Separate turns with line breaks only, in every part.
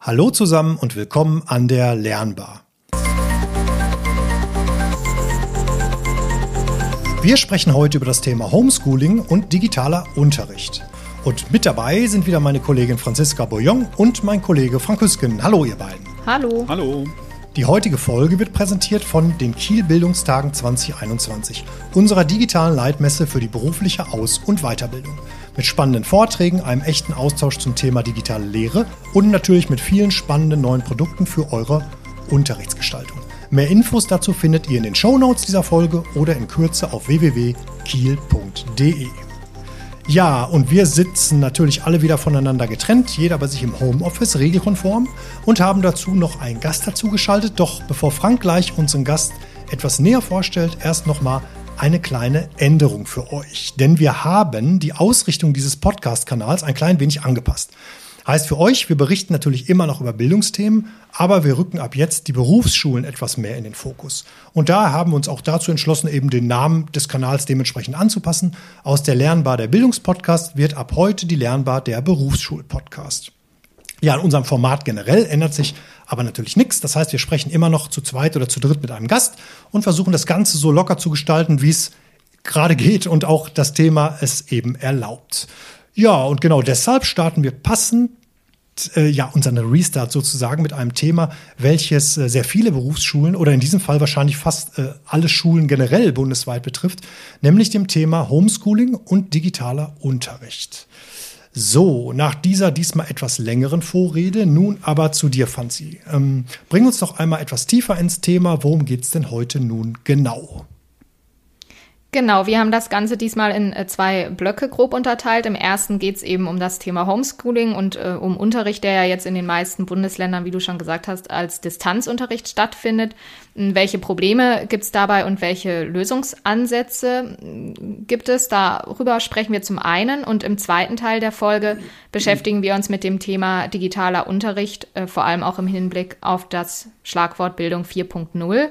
Hallo zusammen und willkommen an der Lernbar. Wir sprechen heute über das Thema Homeschooling und digitaler Unterricht. Und mit dabei sind wieder meine Kollegin Franziska Boyon und mein Kollege Frank Hüsken. Hallo ihr beiden.
Hallo.
Hallo.
Die heutige Folge wird präsentiert von den Kiel Bildungstagen 2021, unserer digitalen Leitmesse für die berufliche Aus- und Weiterbildung. Mit spannenden Vorträgen, einem echten Austausch zum Thema digitale Lehre und natürlich mit vielen spannenden neuen Produkten für eure Unterrichtsgestaltung. Mehr Infos dazu findet ihr in den Show Notes dieser Folge oder in Kürze auf www.kiel.de. Ja, und wir sitzen natürlich alle wieder voneinander getrennt, jeder bei sich im Homeoffice, regelkonform, und haben dazu noch einen Gast dazu geschaltet. Doch bevor Frank gleich unseren Gast etwas näher vorstellt, erst nochmal eine kleine Änderung für euch. Denn wir haben die Ausrichtung dieses Podcast-Kanals ein klein wenig angepasst. Heißt für euch, wir berichten natürlich immer noch über Bildungsthemen, aber wir rücken ab jetzt die Berufsschulen etwas mehr in den Fokus. Und da haben wir uns auch dazu entschlossen, eben den Namen des Kanals dementsprechend anzupassen. Aus der Lernbar der Bildungspodcast wird ab heute die Lernbar der Berufsschulpodcast. Ja, in unserem Format generell ändert sich aber natürlich nichts. Das heißt, wir sprechen immer noch zu zweit oder zu dritt mit einem Gast und versuchen das Ganze so locker zu gestalten, wie es gerade geht und auch das Thema es eben erlaubt. Ja, und genau deshalb starten wir passend äh, ja, unseren Restart sozusagen mit einem Thema, welches äh, sehr viele Berufsschulen oder in diesem Fall wahrscheinlich fast äh, alle Schulen generell bundesweit betrifft, nämlich dem Thema Homeschooling und digitaler Unterricht. So, nach dieser diesmal etwas längeren Vorrede, nun aber zu dir, Fanzi. Ähm, bring uns doch einmal etwas tiefer ins Thema. Worum geht es denn heute nun genau?
Genau, wir haben das Ganze diesmal in äh, zwei Blöcke grob unterteilt. Im ersten geht es eben um das Thema Homeschooling und äh, um Unterricht, der ja jetzt in den meisten Bundesländern, wie du schon gesagt hast, als Distanzunterricht stattfindet. Hm, welche Probleme gibt es dabei und welche Lösungsansätze hm, gibt es? Darüber sprechen wir zum einen und im zweiten Teil der Folge beschäftigen wir uns mit dem Thema digitaler Unterricht, äh, vor allem auch im Hinblick auf das Schlagwort Bildung 4.0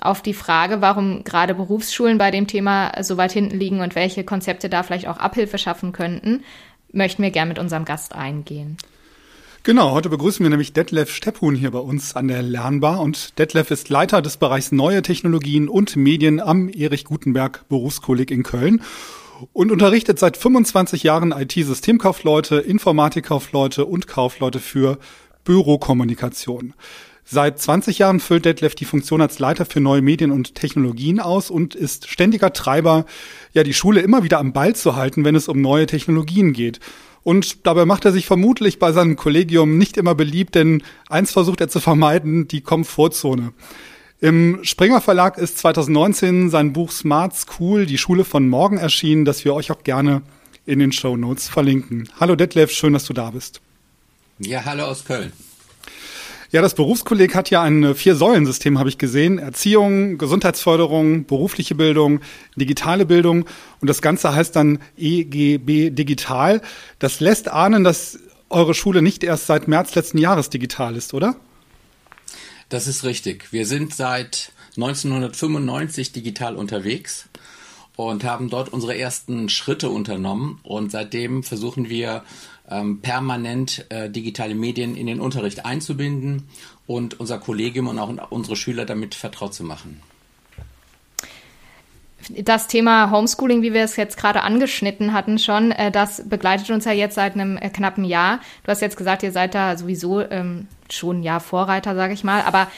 auf die Frage, warum gerade Berufsschulen bei dem Thema so weit hinten liegen und welche Konzepte da vielleicht auch Abhilfe schaffen könnten, möchten wir gern mit unserem Gast eingehen.
Genau, heute begrüßen wir nämlich Detlef Stepphuhn hier bei uns an der Lernbar und Detlef ist Leiter des Bereichs Neue Technologien und Medien am Erich Gutenberg Berufskolleg in Köln und unterrichtet seit 25 Jahren IT-Systemkaufleute, Informatikkaufleute und Kaufleute für Bürokommunikation. Seit 20 Jahren füllt Detlef die Funktion als Leiter für neue Medien und Technologien aus und ist ständiger Treiber, ja, die Schule immer wieder am Ball zu halten, wenn es um neue Technologien geht. Und dabei macht er sich vermutlich bei seinem Kollegium nicht immer beliebt, denn eins versucht er zu vermeiden, die Komfortzone. Im Springer Verlag ist 2019 sein Buch Smart School, die Schule von morgen erschienen, das wir euch auch gerne in den Show Notes verlinken. Hallo Detlef, schön, dass du da bist.
Ja, hallo aus Köln.
Ja, das Berufskolleg hat ja ein Vier-Säulen-System, habe ich gesehen. Erziehung, Gesundheitsförderung, berufliche Bildung, digitale Bildung. Und das Ganze heißt dann EGB Digital. Das lässt ahnen, dass eure Schule nicht erst seit März letzten Jahres digital ist, oder?
Das ist richtig. Wir sind seit 1995 digital unterwegs und haben dort unsere ersten Schritte unternommen. Und seitdem versuchen wir ähm, permanent äh, digitale Medien in den Unterricht einzubinden und unser Kollegium und auch unsere Schüler damit vertraut zu machen.
Das Thema Homeschooling, wie wir es jetzt gerade angeschnitten hatten schon, äh, das begleitet uns ja jetzt seit einem äh, knappen Jahr. Du hast jetzt gesagt, ihr seid da sowieso ähm, schon ein Jahr Vorreiter, sage ich mal. Aber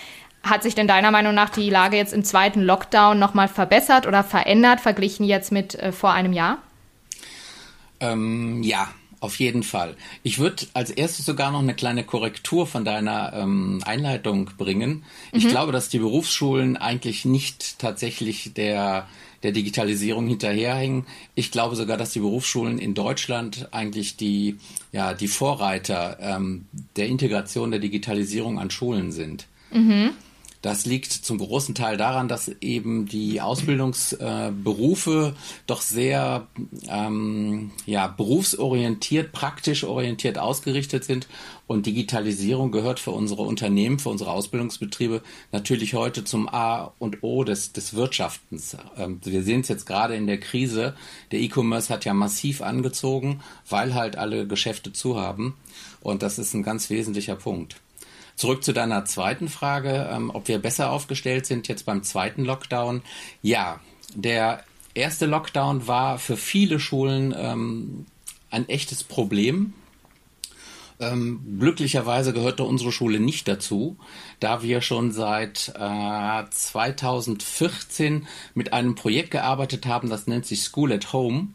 hat sich denn deiner Meinung nach die Lage jetzt im zweiten Lockdown nochmal verbessert oder verändert, verglichen jetzt mit äh, vor einem Jahr?
Ähm, ja, auf jeden Fall. Ich würde als erstes sogar noch eine kleine Korrektur von deiner ähm, Einleitung bringen. Ich mhm. glaube, dass die Berufsschulen eigentlich nicht tatsächlich der der Digitalisierung hinterherhängen. Ich glaube sogar, dass die Berufsschulen in Deutschland eigentlich die, ja, die Vorreiter ähm, der Integration der Digitalisierung an Schulen sind. Mhm. Das liegt zum großen Teil daran, dass eben die Ausbildungsberufe doch sehr ähm, ja, berufsorientiert, praktisch orientiert ausgerichtet sind. Und Digitalisierung gehört für unsere Unternehmen, für unsere Ausbildungsbetriebe natürlich heute zum A und O des, des Wirtschaftens. Ähm, wir sehen es jetzt gerade in der Krise. Der E-Commerce hat ja massiv angezogen, weil halt alle Geschäfte zu haben. Und das ist ein ganz wesentlicher Punkt. Zurück zu deiner zweiten Frage, ähm, ob wir besser aufgestellt sind jetzt beim zweiten Lockdown. Ja, der erste Lockdown war für viele Schulen ähm, ein echtes Problem. Ähm, glücklicherweise gehörte unsere Schule nicht dazu, da wir schon seit äh, 2014 mit einem Projekt gearbeitet haben, das nennt sich School at Home.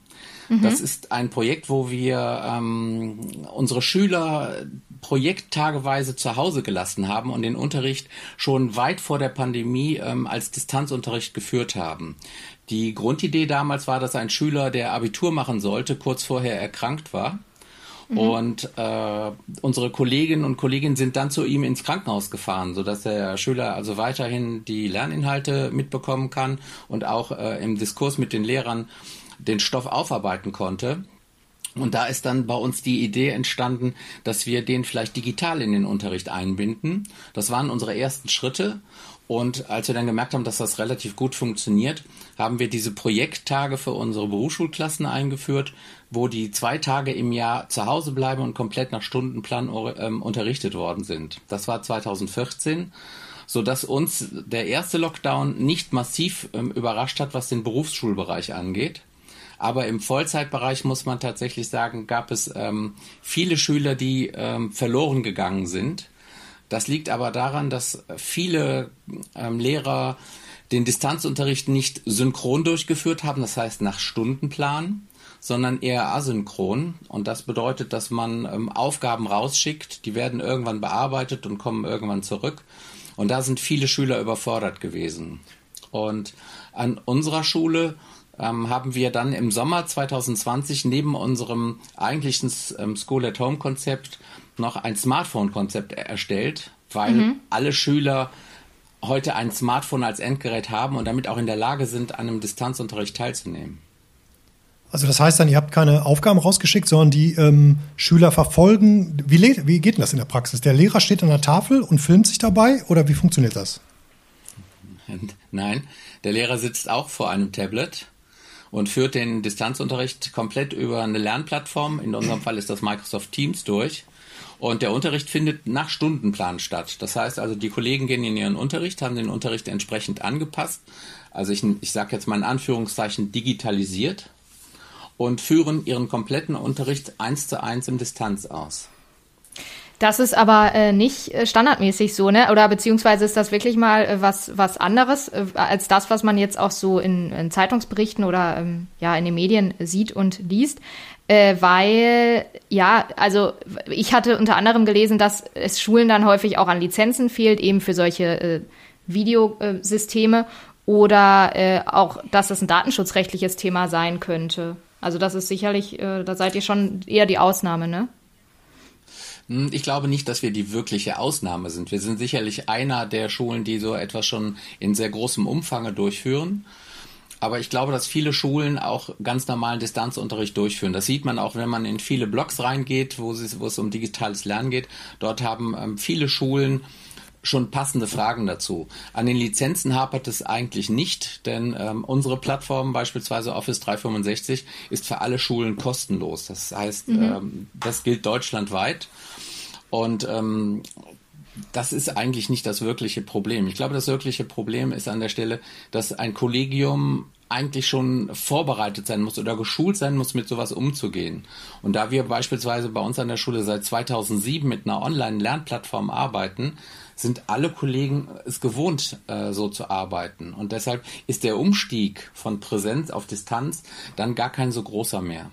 Mhm. Das ist ein Projekt, wo wir ähm, unsere Schüler projekttageweise zu Hause gelassen haben und den Unterricht schon weit vor der Pandemie ähm, als Distanzunterricht geführt haben. Die Grundidee damals war, dass ein Schüler, der Abitur machen sollte, kurz vorher erkrankt war. Mhm. Und äh, unsere Kolleginnen und Kollegen sind dann zu ihm ins Krankenhaus gefahren, sodass der Schüler also weiterhin die Lerninhalte mitbekommen kann und auch äh, im Diskurs mit den Lehrern den Stoff aufarbeiten konnte. Und da ist dann bei uns die Idee entstanden, dass wir den vielleicht digital in den Unterricht einbinden. Das waren unsere ersten Schritte. Und als wir dann gemerkt haben, dass das relativ gut funktioniert, haben wir diese Projekttage für unsere Berufsschulklassen eingeführt, wo die zwei Tage im Jahr zu Hause bleiben und komplett nach Stundenplan ähm, unterrichtet worden sind. Das war 2014 so dass uns der erste Lockdown nicht massiv ähm, überrascht hat, was den Berufsschulbereich angeht. Aber im Vollzeitbereich muss man tatsächlich sagen, gab es ähm, viele Schüler, die ähm, verloren gegangen sind. Das liegt aber daran, dass viele ähm, Lehrer den Distanzunterricht nicht synchron durchgeführt haben, das heißt nach Stundenplan, sondern eher asynchron. Und das bedeutet, dass man ähm, Aufgaben rausschickt, die werden irgendwann bearbeitet und kommen irgendwann zurück. Und da sind viele Schüler überfordert gewesen. Und an unserer Schule ähm, haben wir dann im Sommer 2020 neben unserem eigentlichen ähm, School at Home Konzept noch ein Smartphone-Konzept erstellt, weil mhm. alle Schüler heute ein Smartphone als Endgerät haben und damit auch in der Lage sind, an einem Distanzunterricht teilzunehmen.
Also das heißt dann, ihr habt keine Aufgaben rausgeschickt, sondern die ähm, Schüler verfolgen. Wie, wie geht denn das in der Praxis? Der Lehrer steht an der Tafel und filmt sich dabei oder wie funktioniert das?
Nein, der Lehrer sitzt auch vor einem Tablet und führt den Distanzunterricht komplett über eine Lernplattform, in unserem Fall ist das Microsoft Teams, durch. Und der Unterricht findet nach Stundenplan statt. Das heißt also, die Kollegen gehen in ihren Unterricht, haben den Unterricht entsprechend angepasst. Also ich, ich sage jetzt mal in Anführungszeichen digitalisiert und führen ihren kompletten Unterricht eins zu eins im Distanz aus.
Das ist aber äh, nicht äh, standardmäßig so, ne? Oder beziehungsweise ist das wirklich mal äh, was, was anderes äh, als das, was man jetzt auch so in, in Zeitungsberichten oder ähm, ja in den Medien sieht und liest. Äh, weil, ja, also ich hatte unter anderem gelesen, dass es Schulen dann häufig auch an Lizenzen fehlt, eben für solche äh, Videosysteme oder äh, auch, dass das ein datenschutzrechtliches Thema sein könnte. Also das ist sicherlich, äh, da seid ihr schon eher die Ausnahme, ne?
Hm, ich glaube nicht, dass wir die wirkliche Ausnahme sind. Wir sind sicherlich einer der Schulen, die so etwas schon in sehr großem Umfange durchführen. Aber ich glaube, dass viele Schulen auch ganz normalen Distanzunterricht durchführen. Das sieht man auch, wenn man in viele Blogs reingeht, wo es, wo es um digitales Lernen geht. Dort haben ähm, viele Schulen schon passende Fragen dazu. An den Lizenzen hapert es eigentlich nicht, denn ähm, unsere Plattform, beispielsweise Office 365, ist für alle Schulen kostenlos. Das heißt, mhm. ähm, das gilt deutschlandweit. Und ähm, das ist eigentlich nicht das wirkliche Problem. Ich glaube, das wirkliche Problem ist an der Stelle, dass ein Kollegium eigentlich schon vorbereitet sein muss oder geschult sein muss, mit sowas umzugehen. Und da wir beispielsweise bei uns an der Schule seit 2007 mit einer Online-Lernplattform arbeiten, sind alle Kollegen es gewohnt, äh, so zu arbeiten. Und deshalb ist der Umstieg von Präsenz auf Distanz dann gar kein so großer mehr.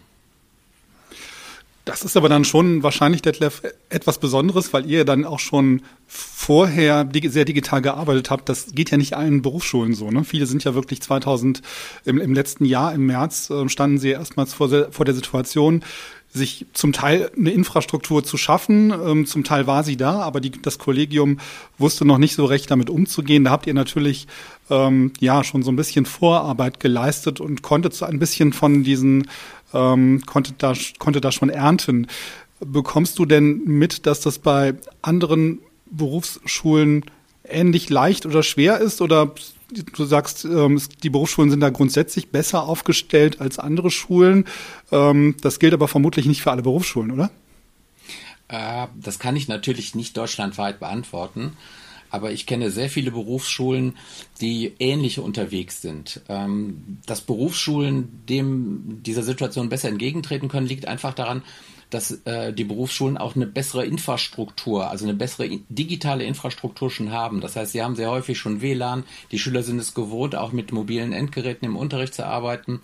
Das ist aber dann schon wahrscheinlich, Detlef, etwas Besonderes, weil ihr dann auch schon vorher sehr digital gearbeitet habt. Das geht ja nicht allen Berufsschulen so. Ne? Viele sind ja wirklich 2000, im, im letzten Jahr, im März, äh, standen sie erstmals vor, vor der Situation, sich zum Teil eine Infrastruktur zu schaffen. Ähm, zum Teil war sie da, aber die, das Kollegium wusste noch nicht so recht damit umzugehen. Da habt ihr natürlich ähm, ja schon so ein bisschen Vorarbeit geleistet und konntet so ein bisschen von diesen ähm, konnte da konnte da schon ernten. Bekommst du denn mit, dass das bei anderen Berufsschulen ähnlich leicht oder schwer ist oder du sagst, ähm, die Berufsschulen sind da grundsätzlich besser aufgestellt als andere Schulen. Ähm, das gilt aber vermutlich nicht für alle Berufsschulen, oder?
Äh, das kann ich natürlich nicht deutschlandweit beantworten. Aber ich kenne sehr viele Berufsschulen, die ähnlich unterwegs sind. Ähm, dass Berufsschulen dem dieser Situation besser entgegentreten können, liegt einfach daran, dass äh, die Berufsschulen auch eine bessere Infrastruktur, also eine bessere digitale Infrastruktur schon haben. Das heißt, sie haben sehr häufig schon WLAN. Die Schüler sind es gewohnt, auch mit mobilen Endgeräten im Unterricht zu arbeiten.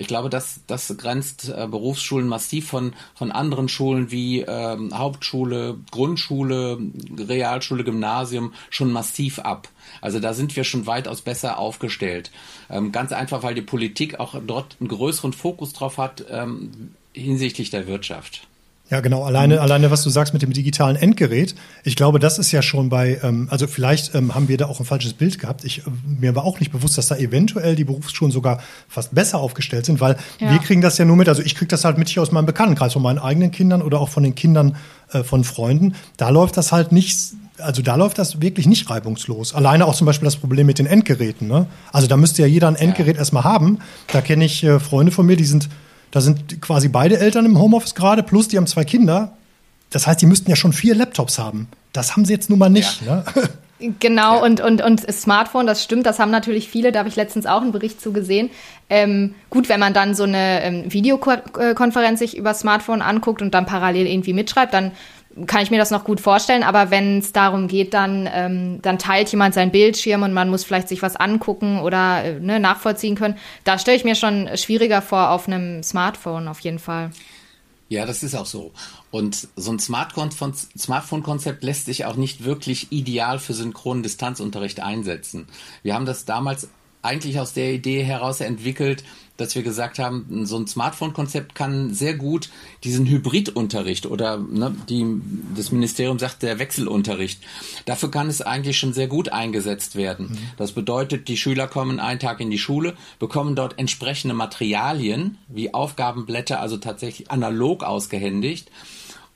Ich glaube, das, das grenzt äh, Berufsschulen massiv von, von anderen Schulen wie ähm, Hauptschule, Grundschule, Realschule, Gymnasium schon massiv ab. Also da sind wir schon weitaus besser aufgestellt. Ähm, ganz einfach, weil die Politik auch dort einen größeren Fokus drauf hat, ähm, hinsichtlich der Wirtschaft.
Ja, genau. Alleine, mhm. alleine, was du sagst mit dem digitalen Endgerät. Ich glaube, das ist ja schon bei, ähm, also vielleicht ähm, haben wir da auch ein falsches Bild gehabt. Ich, äh, mir war auch nicht bewusst, dass da eventuell die Berufsschulen sogar fast besser aufgestellt sind, weil ja. wir kriegen das ja nur mit, also ich kriege das halt mit hier aus meinem Bekanntenkreis, von meinen eigenen Kindern oder auch von den Kindern äh, von Freunden. Da läuft das halt nicht also da läuft das wirklich nicht reibungslos. Alleine auch zum Beispiel das Problem mit den Endgeräten. Ne? Also da müsste ja jeder ein Endgerät ja. erstmal haben. Da kenne ich äh, Freunde von mir, die sind da sind quasi beide Eltern im Homeoffice gerade, plus die haben zwei Kinder. Das heißt, die müssten ja schon vier Laptops haben. Das haben sie jetzt nun mal nicht. Ja. Ne?
Genau, ja. und, und, und Smartphone, das stimmt, das haben natürlich viele, da habe ich letztens auch einen Bericht zu gesehen. Ähm, gut, wenn man dann so eine ähm, Videokonferenz sich über Smartphone anguckt und dann parallel irgendwie mitschreibt, dann kann ich mir das noch gut vorstellen, aber wenn es darum geht, dann, ähm, dann teilt jemand seinen Bildschirm und man muss vielleicht sich was angucken oder äh, ne, nachvollziehen können, da stelle ich mir schon schwieriger vor auf einem Smartphone auf jeden Fall.
Ja, das ist auch so. Und so ein Smartphone-Konzept lässt sich auch nicht wirklich ideal für synchronen Distanzunterricht einsetzen. Wir haben das damals eigentlich aus der Idee heraus entwickelt, dass wir gesagt haben, so ein Smartphone-Konzept kann sehr gut diesen Hybridunterricht oder ne, die, das Ministerium sagt der Wechselunterricht. Dafür kann es eigentlich schon sehr gut eingesetzt werden. Mhm. Das bedeutet, die Schüler kommen einen Tag in die Schule, bekommen dort entsprechende Materialien wie Aufgabenblätter, also tatsächlich analog ausgehändigt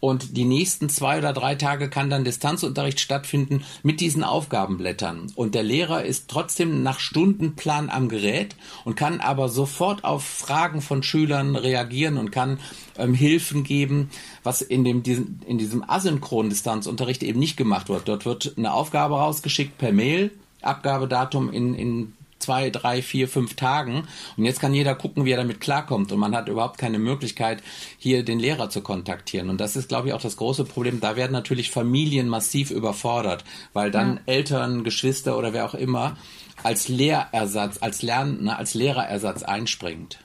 und die nächsten zwei oder drei Tage kann dann Distanzunterricht stattfinden mit diesen Aufgabenblättern. Und der Lehrer ist trotzdem nach Stundenplan am Gerät und kann aber sofort auf Fragen von Schülern reagieren und kann ähm, Hilfen geben, was in dem diesen, in diesem asynchronen Distanzunterricht eben nicht gemacht wird. Dort wird eine Aufgabe rausgeschickt per Mail, Abgabedatum in, in zwei, drei, vier, fünf Tagen. Und jetzt kann jeder gucken, wie er damit klarkommt. Und man hat überhaupt keine Möglichkeit, hier den Lehrer zu kontaktieren. Und das ist, glaube ich, auch das große Problem. Da werden natürlich Familien massiv überfordert, weil dann ja. Eltern, Geschwister oder wer auch immer als Lehrersatz, als Lern, ne, als Lehrerersatz einspringt.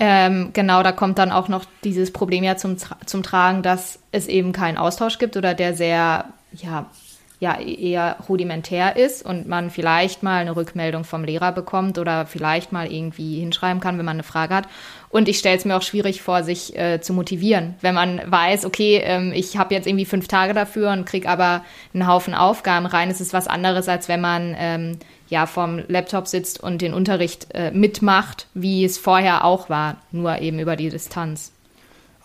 Ähm, genau, da kommt dann auch noch dieses Problem ja zum, zum Tragen, dass es eben keinen Austausch gibt oder der sehr, ja, ja eher rudimentär ist und man vielleicht mal eine Rückmeldung vom Lehrer bekommt oder vielleicht mal irgendwie hinschreiben kann, wenn man eine Frage hat. Und ich stelle es mir auch schwierig vor, sich äh, zu motivieren, wenn man weiß, okay, ähm, ich habe jetzt irgendwie fünf Tage dafür und kriege aber einen Haufen Aufgaben rein. Es ist was anderes, als wenn man ähm, ja vorm Laptop sitzt und den Unterricht äh, mitmacht, wie es vorher auch war, nur eben über die Distanz.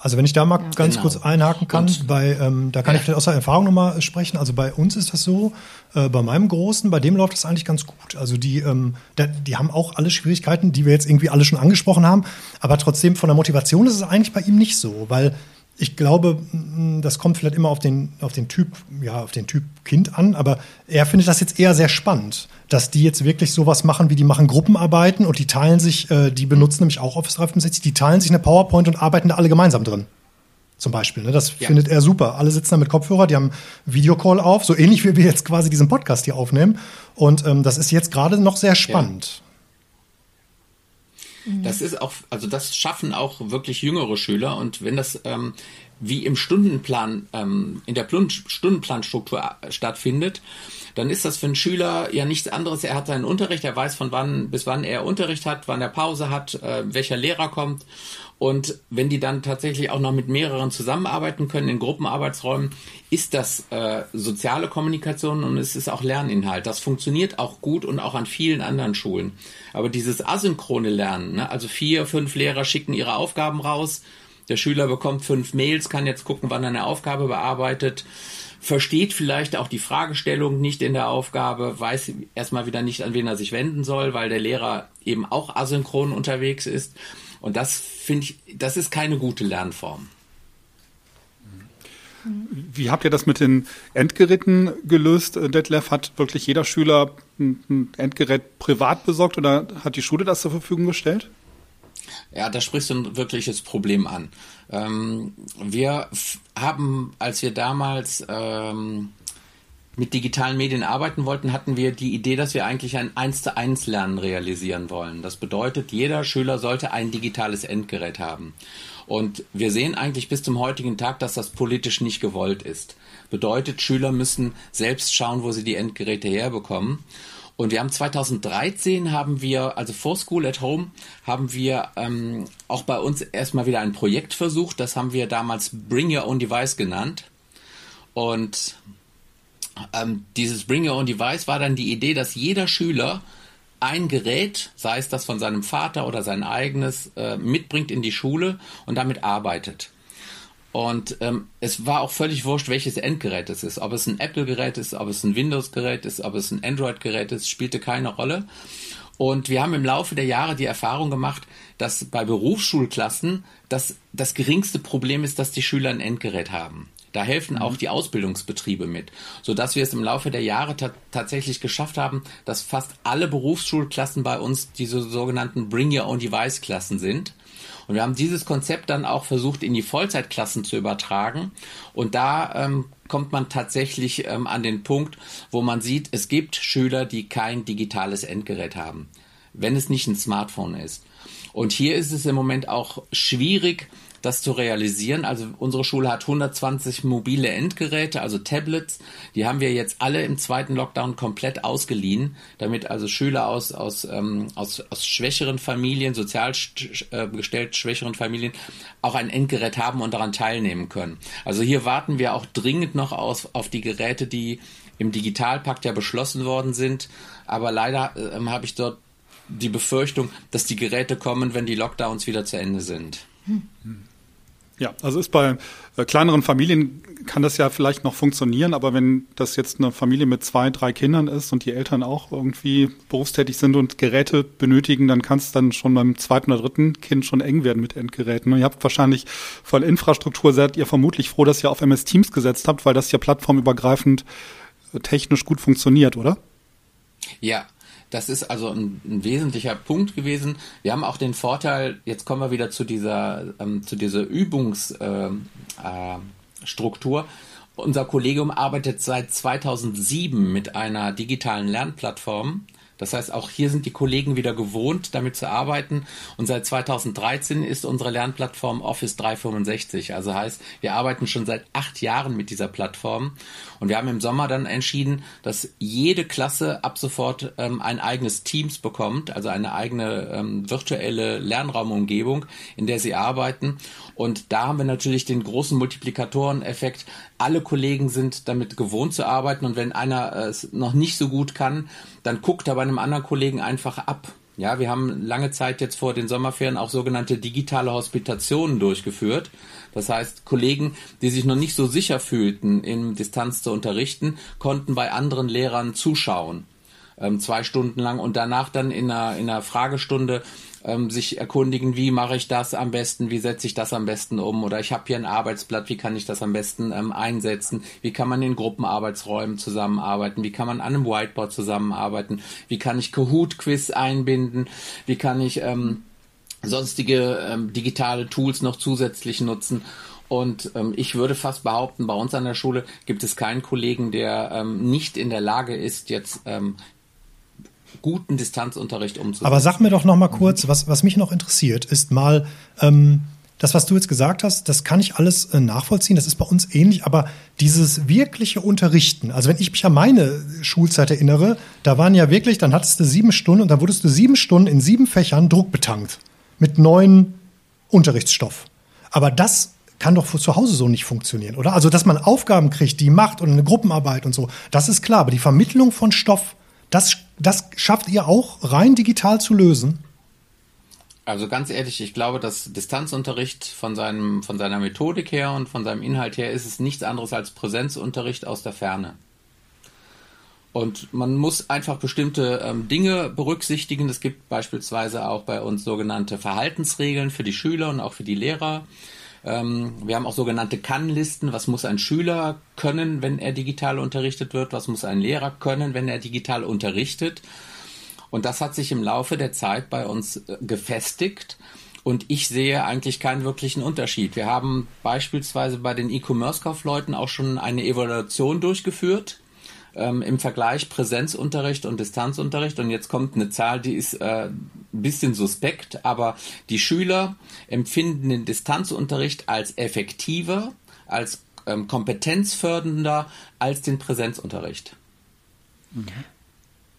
Also wenn ich da mal ja, ganz genau. kurz einhaken kann, und, bei, ähm, da kann ja. ich vielleicht aus der Erfahrung nochmal sprechen. Also bei uns ist das so, äh, bei meinem Großen, bei dem läuft das eigentlich ganz gut. Also die, ähm, da, die haben auch alle Schwierigkeiten, die wir jetzt irgendwie alle schon angesprochen haben. Aber trotzdem von der Motivation ist es eigentlich bei ihm nicht so, weil ich glaube, das kommt vielleicht immer auf den, auf den Typ, ja, auf den Typ Kind an, aber er findet das jetzt eher sehr spannend, dass die jetzt wirklich sowas machen, wie die machen Gruppenarbeiten und die teilen sich, äh, die benutzen nämlich auch Office 365, die teilen sich eine PowerPoint und arbeiten da alle gemeinsam drin. Zum Beispiel. Ne? Das ja. findet er super. Alle sitzen da mit Kopfhörer, die haben Videocall auf, so ähnlich wie wir jetzt quasi diesen Podcast hier aufnehmen. Und ähm, das ist jetzt gerade noch sehr spannend.
Ja. Mhm. Das ist auch, also das schaffen auch wirklich jüngere Schüler und wenn das ähm, wie im Stundenplan, ähm, in der Stundenplanstruktur stattfindet, dann ist das für einen Schüler ja nichts anderes. Er hat seinen Unterricht, er weiß von wann bis wann er Unterricht hat, wann er Pause hat, äh, welcher Lehrer kommt. Und wenn die dann tatsächlich auch noch mit mehreren zusammenarbeiten können in Gruppenarbeitsräumen, ist das äh, soziale Kommunikation und es ist auch Lerninhalt. Das funktioniert auch gut und auch an vielen anderen Schulen. Aber dieses asynchrone Lernen, ne, also vier, fünf Lehrer schicken ihre Aufgaben raus, der Schüler bekommt fünf Mails, kann jetzt gucken, wann er eine Aufgabe bearbeitet versteht vielleicht auch die Fragestellung nicht in der Aufgabe, weiß erstmal wieder nicht, an wen er sich wenden soll, weil der Lehrer eben auch asynchron unterwegs ist. Und das finde ich, das ist keine gute Lernform.
Wie habt ihr das mit den Endgeräten gelöst? Detlef, hat wirklich jeder Schüler ein Endgerät privat besorgt oder hat die Schule das zur Verfügung gestellt?
Ja, da sprichst du ein wirkliches Problem an. Ähm, wir haben, als wir damals ähm, mit digitalen Medien arbeiten wollten, hatten wir die Idee, dass wir eigentlich ein 1 zu 1 Lernen realisieren wollen. Das bedeutet, jeder Schüler sollte ein digitales Endgerät haben. Und wir sehen eigentlich bis zum heutigen Tag, dass das politisch nicht gewollt ist. Bedeutet, Schüler müssen selbst schauen, wo sie die Endgeräte herbekommen. Und wir haben 2013 haben wir, also vor School at Home, haben wir ähm, auch bei uns erstmal wieder ein Projekt versucht. Das haben wir damals Bring Your Own Device genannt. Und ähm, dieses Bring Your Own Device war dann die Idee, dass jeder Schüler ein Gerät, sei es das von seinem Vater oder sein eigenes, äh, mitbringt in die Schule und damit arbeitet. Und ähm, es war auch völlig wurscht, welches Endgerät es ist. Ob es ein Apple-Gerät ist, ob es ein Windows-Gerät ist, ob es ein Android-Gerät ist, spielte keine Rolle. Und wir haben im Laufe der Jahre die Erfahrung gemacht, dass bei Berufsschulklassen das, das geringste Problem ist, dass die Schüler ein Endgerät haben. Da helfen auch mhm. die Ausbildungsbetriebe mit, so dass wir es im Laufe der Jahre ta tatsächlich geschafft haben, dass fast alle Berufsschulklassen bei uns diese sogenannten Bring Your Own Device Klassen sind. Und wir haben dieses Konzept dann auch versucht, in die Vollzeitklassen zu übertragen. Und da ähm, kommt man tatsächlich ähm, an den Punkt, wo man sieht, es gibt Schüler, die kein digitales Endgerät haben, wenn es nicht ein Smartphone ist. Und hier ist es im Moment auch schwierig, das zu realisieren. Also unsere Schule hat 120 mobile Endgeräte, also Tablets. Die haben wir jetzt alle im zweiten Lockdown komplett ausgeliehen, damit also Schüler aus, aus, ähm, aus, aus schwächeren Familien, sozial äh, gestellt schwächeren Familien auch ein Endgerät haben und daran teilnehmen können. Also hier warten wir auch dringend noch aus, auf die Geräte, die im Digitalpakt ja beschlossen worden sind. Aber leider äh, habe ich dort die Befürchtung, dass die Geräte kommen, wenn die Lockdowns wieder zu Ende sind. Hm.
Ja, also ist bei äh, kleineren Familien kann das ja vielleicht noch funktionieren, aber wenn das jetzt eine Familie mit zwei, drei Kindern ist und die Eltern auch irgendwie berufstätig sind und Geräte benötigen, dann kann es dann schon beim zweiten oder dritten Kind schon eng werden mit Endgeräten. Und ihr habt wahrscheinlich von Infrastruktur seid ihr vermutlich froh, dass ihr auf MS Teams gesetzt habt, weil das ja plattformübergreifend äh, technisch gut funktioniert, oder?
Ja, das ist also ein, ein, wesentlicher Punkt gewesen. Wir haben auch den Vorteil, jetzt kommen wir wieder zu dieser, ähm, zu dieser Übungsstruktur. Äh, äh, Unser Kollegium arbeitet seit 2007 mit einer digitalen Lernplattform das heißt, auch hier sind die Kollegen wieder gewohnt, damit zu arbeiten. Und seit 2013 ist unsere Lernplattform Office 365. Also heißt, wir arbeiten schon seit acht Jahren mit dieser Plattform. Und wir haben im Sommer dann entschieden, dass jede Klasse ab sofort ähm, ein eigenes Teams bekommt, also eine eigene ähm, virtuelle Lernraumumgebung, in der sie arbeiten. Und da haben wir natürlich den großen Multiplikatoreneffekt. Alle Kollegen sind damit gewohnt zu arbeiten und wenn einer es noch nicht so gut kann, dann guckt er bei einem anderen Kollegen einfach ab. Ja, wir haben lange Zeit jetzt vor den Sommerferien auch sogenannte digitale Hospitationen durchgeführt. Das heißt, Kollegen, die sich noch nicht so sicher fühlten, in Distanz zu unterrichten, konnten bei anderen Lehrern zuschauen. Ähm, zwei Stunden lang und danach dann in einer, in einer Fragestunde ähm, sich erkundigen, wie mache ich das am besten, wie setze ich das am besten um? Oder ich habe hier ein Arbeitsblatt, wie kann ich das am besten ähm, einsetzen, wie kann man in Gruppenarbeitsräumen zusammenarbeiten, wie kann man an einem Whiteboard zusammenarbeiten, wie kann ich Kahoot-Quiz einbinden, wie kann ich ähm, sonstige ähm, digitale Tools noch zusätzlich nutzen. Und ähm, ich würde fast behaupten, bei uns an der Schule gibt es keinen Kollegen, der ähm, nicht in der Lage ist, jetzt ähm, guten Distanzunterricht umzusetzen.
Aber sag mir doch noch mal kurz, was, was mich noch interessiert, ist mal ähm, das, was du jetzt gesagt hast, das kann ich alles äh, nachvollziehen, das ist bei uns ähnlich, aber dieses wirkliche Unterrichten, also wenn ich mich an meine Schulzeit erinnere, da waren ja wirklich, dann hattest du sieben Stunden und dann wurdest du sieben Stunden in sieben Fächern druckbetankt mit neuen Unterrichtsstoff. Aber das kann doch zu Hause so nicht funktionieren, oder? Also, dass man Aufgaben kriegt, die macht und eine Gruppenarbeit und so, das ist klar. Aber die Vermittlung von Stoff, das, das schafft ihr auch rein digital zu lösen?
Also ganz ehrlich, ich glaube, dass Distanzunterricht von seinem, von seiner Methodik her und von seinem Inhalt her ist es nichts anderes als Präsenzunterricht aus der Ferne. Und man muss einfach bestimmte ähm, Dinge berücksichtigen. Es gibt beispielsweise auch bei uns sogenannte Verhaltensregeln für die Schüler und auch für die Lehrer. Ähm, wir haben auch sogenannte Kann-Listen. Was muss ein Schüler können, wenn er digital unterrichtet wird? Was muss ein Lehrer können, wenn er digital unterrichtet? Und das hat sich im Laufe der Zeit bei uns äh, gefestigt. Und ich sehe eigentlich keinen wirklichen Unterschied. Wir haben beispielsweise bei den E-Commerce-Kaufleuten auch schon eine Evaluation durchgeführt ähm, im Vergleich Präsenzunterricht und Distanzunterricht. Und jetzt kommt eine Zahl, die ist äh, ein bisschen suspekt, aber die Schüler empfinden den Distanzunterricht als effektiver, als ähm, kompetenzfördernder als den Präsenzunterricht.
Mhm.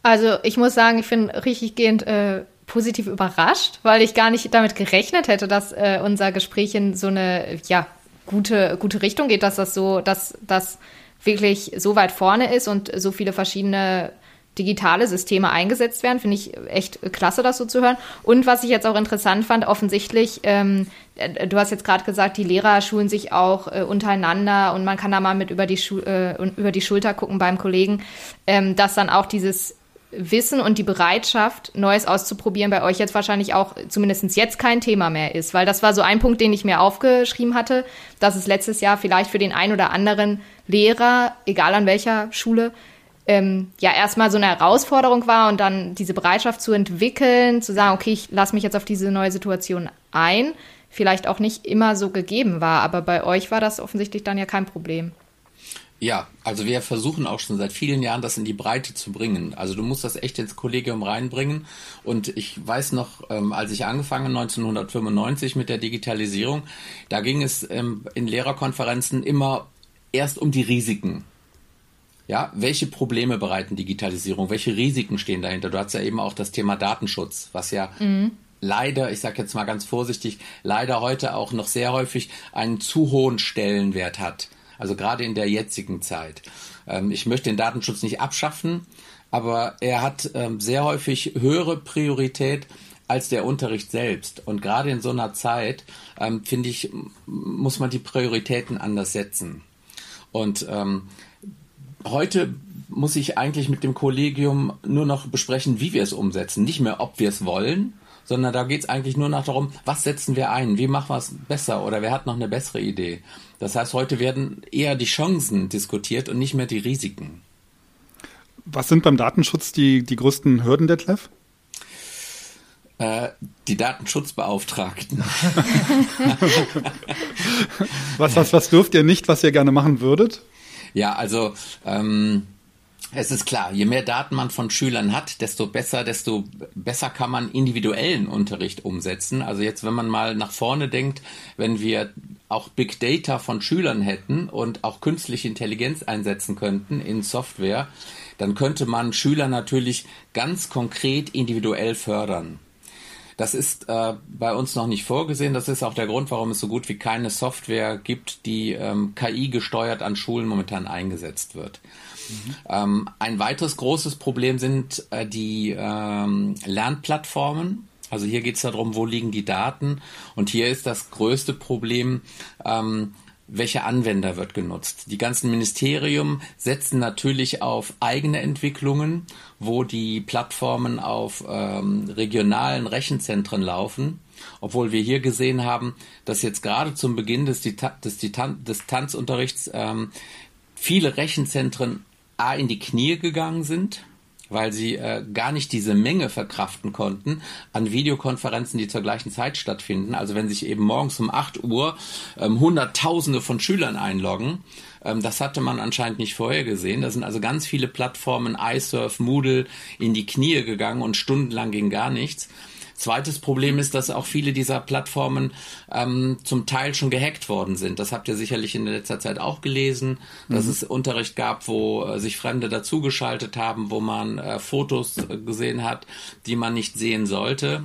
Also ich muss sagen, ich bin richtig gehend äh, positiv überrascht, weil ich gar nicht damit gerechnet hätte, dass äh, unser Gespräch in so eine ja gute gute Richtung geht, dass das so, dass das wirklich so weit vorne ist und so viele verschiedene digitale Systeme eingesetzt werden. Finde ich echt klasse, das so zu hören. Und was ich jetzt auch interessant fand, offensichtlich, ähm, äh, du hast jetzt gerade gesagt, die Lehrer schulen sich auch äh, untereinander und man kann da mal mit über die, Schu äh, über die Schulter gucken beim Kollegen, ähm, dass dann auch dieses Wissen und die Bereitschaft, Neues auszuprobieren, bei euch jetzt wahrscheinlich auch zumindest jetzt kein Thema mehr ist. Weil das war so ein Punkt, den ich mir aufgeschrieben hatte, dass es letztes Jahr vielleicht für den einen oder anderen Lehrer, egal an welcher Schule, ähm, ja erstmal so eine Herausforderung war und dann diese Bereitschaft zu entwickeln, zu sagen, okay, ich lasse mich jetzt auf diese neue Situation ein, vielleicht auch nicht immer so gegeben war. Aber bei euch war das offensichtlich dann ja kein Problem.
Ja, also wir versuchen auch schon seit vielen Jahren, das in die Breite zu bringen. Also du musst das echt ins Kollegium reinbringen. Und ich weiß noch, ähm, als ich angefangen 1995 mit der Digitalisierung, da ging es ähm, in Lehrerkonferenzen immer erst um die Risiken. Ja, welche Probleme bereiten Digitalisierung? Welche Risiken stehen dahinter? Du hast ja eben auch das Thema Datenschutz, was ja mhm. leider, ich sage jetzt mal ganz vorsichtig, leider heute auch noch sehr häufig einen zu hohen Stellenwert hat. Also gerade in der jetzigen Zeit. Ähm, ich möchte den Datenschutz nicht abschaffen, aber er hat ähm, sehr häufig höhere Priorität als der Unterricht selbst. Und gerade in so einer Zeit, ähm, finde ich, muss man die Prioritäten anders setzen. Und ähm, heute muss ich eigentlich mit dem Kollegium nur noch besprechen, wie wir es umsetzen. Nicht mehr, ob wir es wollen, sondern da geht es eigentlich nur noch darum, was setzen wir ein, wie machen wir es besser oder wer hat noch eine bessere Idee. Das heißt, heute werden eher die Chancen diskutiert und nicht mehr die Risiken.
Was sind beim Datenschutz die, die größten Hürden, Detlef?
Äh, die Datenschutzbeauftragten.
was, was, was dürft ihr nicht, was ihr gerne machen würdet?
Ja, also ähm, es ist klar, je mehr Daten man von Schülern hat, desto besser, desto besser kann man individuellen Unterricht umsetzen. Also jetzt, wenn man mal nach vorne denkt, wenn wir auch Big Data von Schülern hätten und auch künstliche Intelligenz einsetzen könnten in Software, dann könnte man Schüler natürlich ganz konkret individuell fördern. Das ist äh, bei uns noch nicht vorgesehen. Das ist auch der Grund, warum es so gut wie keine Software gibt, die ähm, KI gesteuert an Schulen momentan eingesetzt wird. Mhm. Ähm, ein weiteres großes Problem sind äh, die ähm, Lernplattformen. Also hier geht es darum, wo liegen die Daten. Und hier ist das größte Problem, ähm, welcher Anwender wird genutzt. Die ganzen Ministerien setzen natürlich auf eigene Entwicklungen, wo die Plattformen auf ähm, regionalen Rechenzentren laufen. Obwohl wir hier gesehen haben, dass jetzt gerade zum Beginn des, des Distanzunterrichts ähm, viele Rechenzentren A in die Knie gegangen sind, weil sie äh, gar nicht diese Menge verkraften konnten an Videokonferenzen, die zur gleichen Zeit stattfinden. Also wenn sich eben morgens um 8 Uhr ähm, Hunderttausende von Schülern einloggen, ähm, das hatte man anscheinend nicht vorhergesehen. Da sind also ganz viele Plattformen, iSurf, Moodle, in die Knie gegangen und stundenlang ging gar nichts. Zweites Problem ist, dass auch viele dieser Plattformen ähm, zum Teil schon gehackt worden sind. Das habt ihr sicherlich in letzter Zeit auch gelesen, dass mhm. es Unterricht gab, wo äh, sich Fremde dazugeschaltet haben, wo man äh, Fotos äh, gesehen hat, die man nicht sehen sollte.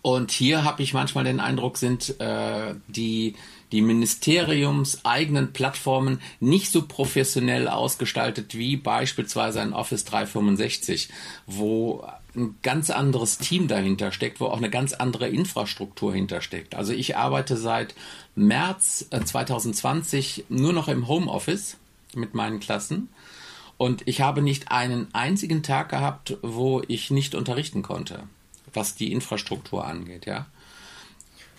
Und hier habe ich manchmal den Eindruck, sind äh, die die ministeriumseigenen Plattformen nicht so professionell ausgestaltet wie beispielsweise ein Office 365, wo ein ganz anderes Team dahinter steckt, wo auch eine ganz andere Infrastruktur hintersteckt. Also ich arbeite seit März 2020 äh, nur noch im Homeoffice mit meinen Klassen und ich habe nicht einen einzigen Tag gehabt, wo ich nicht unterrichten konnte, was die Infrastruktur angeht, ja.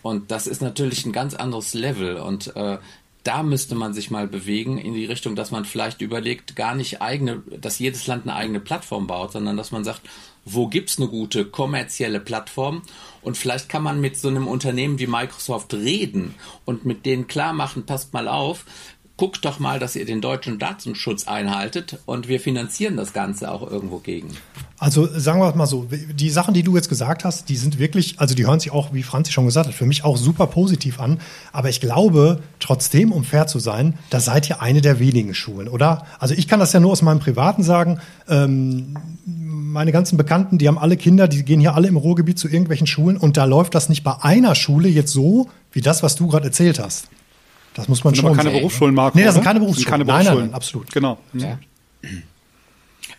Und das ist natürlich ein ganz anderes Level und äh, da müsste man sich mal bewegen in die Richtung, dass man vielleicht überlegt, gar nicht eigene, dass jedes Land eine eigene Plattform baut, sondern dass man sagt, wo gibt's eine gute kommerzielle Plattform? Und vielleicht kann man mit so einem Unternehmen wie Microsoft reden und mit denen klar machen, passt mal auf, guckt doch mal, dass ihr den deutschen Datenschutz einhaltet und wir finanzieren das Ganze auch irgendwo gegen.
Also sagen wir mal so, die Sachen, die du jetzt gesagt hast, die sind wirklich, also die hören sich auch, wie Franzi schon gesagt hat, für mich auch super positiv an. Aber ich glaube trotzdem, um fair zu sein, da seid ihr eine der wenigen Schulen, oder? Also ich kann das ja nur aus meinem Privaten sagen. Ähm, meine ganzen Bekannten, die haben alle Kinder, die gehen hier alle im Ruhrgebiet zu irgendwelchen Schulen und da läuft das nicht bei einer Schule jetzt so, wie das, was du gerade erzählt hast. Das muss man
das
schon
sind keine
sehen.
Berufsschulen, Marco.
Nee, das sind keine Berufsschulen.
Sind keine
Berufsschulen.
Nein, nein,
absolut.
Genau.
Ja.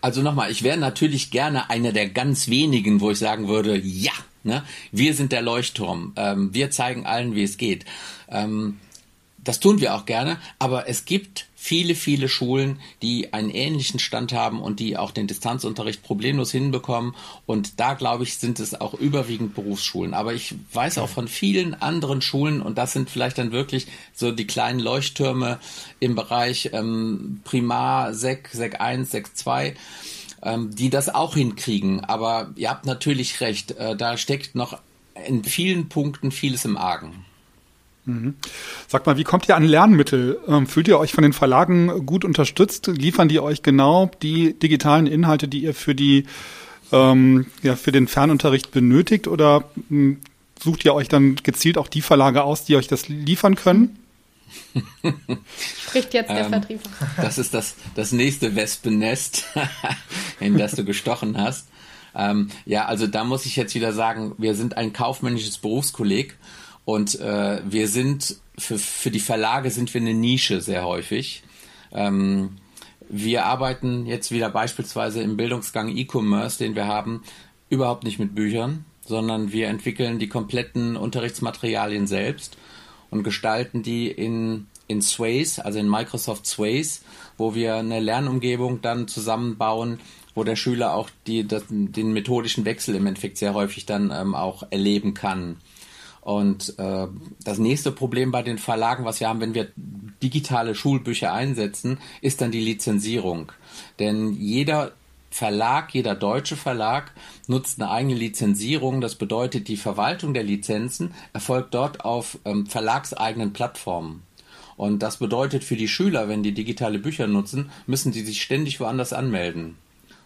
Also nochmal, ich wäre natürlich gerne einer der ganz wenigen, wo ich sagen würde, ja, ne, wir sind der Leuchtturm. Ähm, wir zeigen allen, wie es geht. Ähm, das tun wir auch gerne, aber es gibt viele, viele Schulen, die einen ähnlichen Stand haben und die auch den Distanzunterricht problemlos hinbekommen. Und da, glaube ich, sind es auch überwiegend Berufsschulen. Aber ich weiß auch von vielen anderen Schulen, und das sind vielleicht dann wirklich so die kleinen Leuchttürme im Bereich ähm, Primar, Sek, Sek 1, Sek 2, ähm, die das auch hinkriegen. Aber ihr habt natürlich recht, äh, da steckt noch in vielen Punkten vieles im Argen.
Mhm. Sag mal, wie kommt ihr an Lernmittel? Ähm, fühlt ihr euch von den Verlagen gut unterstützt? Liefern die euch genau die digitalen Inhalte, die ihr für die ähm, ja, für den Fernunterricht benötigt? Oder mh, hm, sucht ihr euch dann gezielt auch die Verlage aus, die euch das liefern können?
Spricht jetzt der ähm, Vertrieb.
Das ist das, das nächste Wespennest, in das du gestochen hast. Ähm, ja, also da muss ich jetzt wieder sagen, wir sind ein kaufmännisches Berufskolleg und äh, wir sind, für, für die Verlage sind wir eine Nische sehr häufig. Ähm, wir arbeiten jetzt wieder beispielsweise im Bildungsgang E-Commerce, den wir haben, überhaupt nicht mit Büchern, sondern wir entwickeln die kompletten Unterrichtsmaterialien selbst und gestalten die in, in Sways, also in Microsoft Sways, wo wir eine Lernumgebung dann zusammenbauen, wo der Schüler auch die, das, den methodischen Wechsel im Endeffekt sehr häufig dann ähm, auch erleben kann. Und äh, das nächste Problem bei den Verlagen, was wir haben, wenn wir digitale Schulbücher einsetzen, ist dann die Lizenzierung. Denn jeder Verlag, jeder deutsche Verlag nutzt eine eigene Lizenzierung. Das bedeutet, die Verwaltung der Lizenzen erfolgt dort auf ähm, verlagseigenen Plattformen. Und das bedeutet für die Schüler, wenn die digitale Bücher nutzen, müssen sie sich ständig woanders anmelden.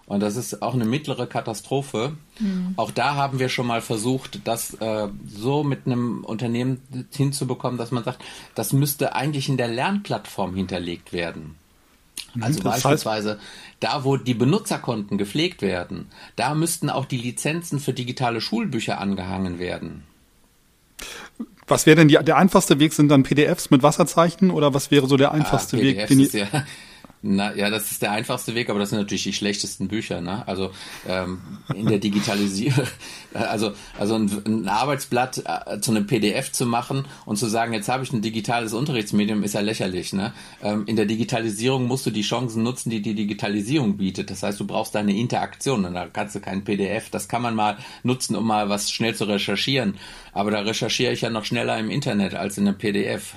Und das ist auch eine mittlere Katastrophe. Mhm. Auch da haben wir schon mal versucht, das äh, so mit einem Unternehmen hinzubekommen, dass man sagt, das müsste eigentlich in der Lernplattform hinterlegt werden. Mhm, also das beispielsweise heißt, da, wo die Benutzerkonten gepflegt werden, da müssten auch die Lizenzen für digitale Schulbücher angehangen werden.
Was wäre denn die, der einfachste Weg? Sind dann PDFs mit Wasserzeichen oder was wäre so der einfachste ah, Weg?
Den ist ja, na ja, das ist der einfachste Weg, aber das sind natürlich die schlechtesten Bücher. Ne? Also ähm, in der Digitalisierung, also also ein, ein Arbeitsblatt äh, zu einem PDF zu machen und zu sagen, jetzt habe ich ein digitales Unterrichtsmedium, ist ja lächerlich. Ne? Ähm, in der Digitalisierung musst du die Chancen nutzen, die die Digitalisierung bietet. Das heißt, du brauchst deine Interaktion und da kannst du kein PDF. Das kann man mal nutzen, um mal was schnell zu recherchieren. Aber da recherchiere ich ja noch schneller im Internet als in einem PDF.